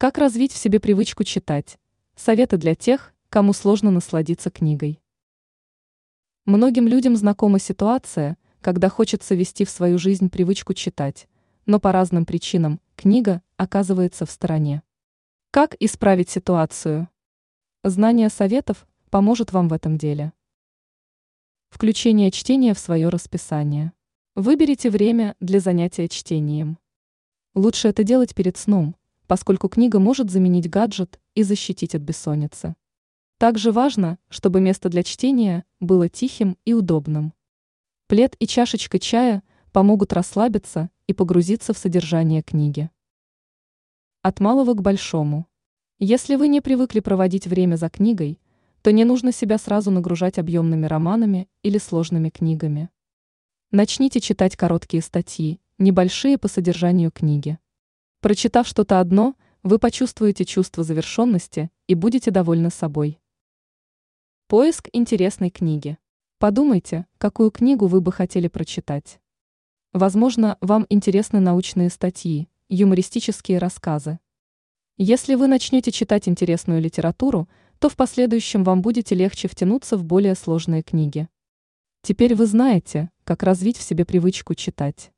Как развить в себе привычку читать? Советы для тех, кому сложно насладиться книгой. Многим людям знакома ситуация, когда хочется вести в свою жизнь привычку читать, но по разным причинам книга оказывается в стороне. Как исправить ситуацию? Знание советов поможет вам в этом деле. Включение чтения в свое расписание. Выберите время для занятия чтением. Лучше это делать перед сном, поскольку книга может заменить гаджет и защитить от бессонницы. Также важно, чтобы место для чтения было тихим и удобным. Плед и чашечка чая помогут расслабиться и погрузиться в содержание книги. От малого к большому. Если вы не привыкли проводить время за книгой, то не нужно себя сразу нагружать объемными романами или сложными книгами. Начните читать короткие статьи, небольшие по содержанию книги. Прочитав что-то одно, вы почувствуете чувство завершенности и будете довольны собой. Поиск интересной книги. Подумайте, какую книгу вы бы хотели прочитать. Возможно, вам интересны научные статьи, юмористические рассказы. Если вы начнете читать интересную литературу, то в последующем вам будете легче втянуться в более сложные книги. Теперь вы знаете, как развить в себе привычку читать.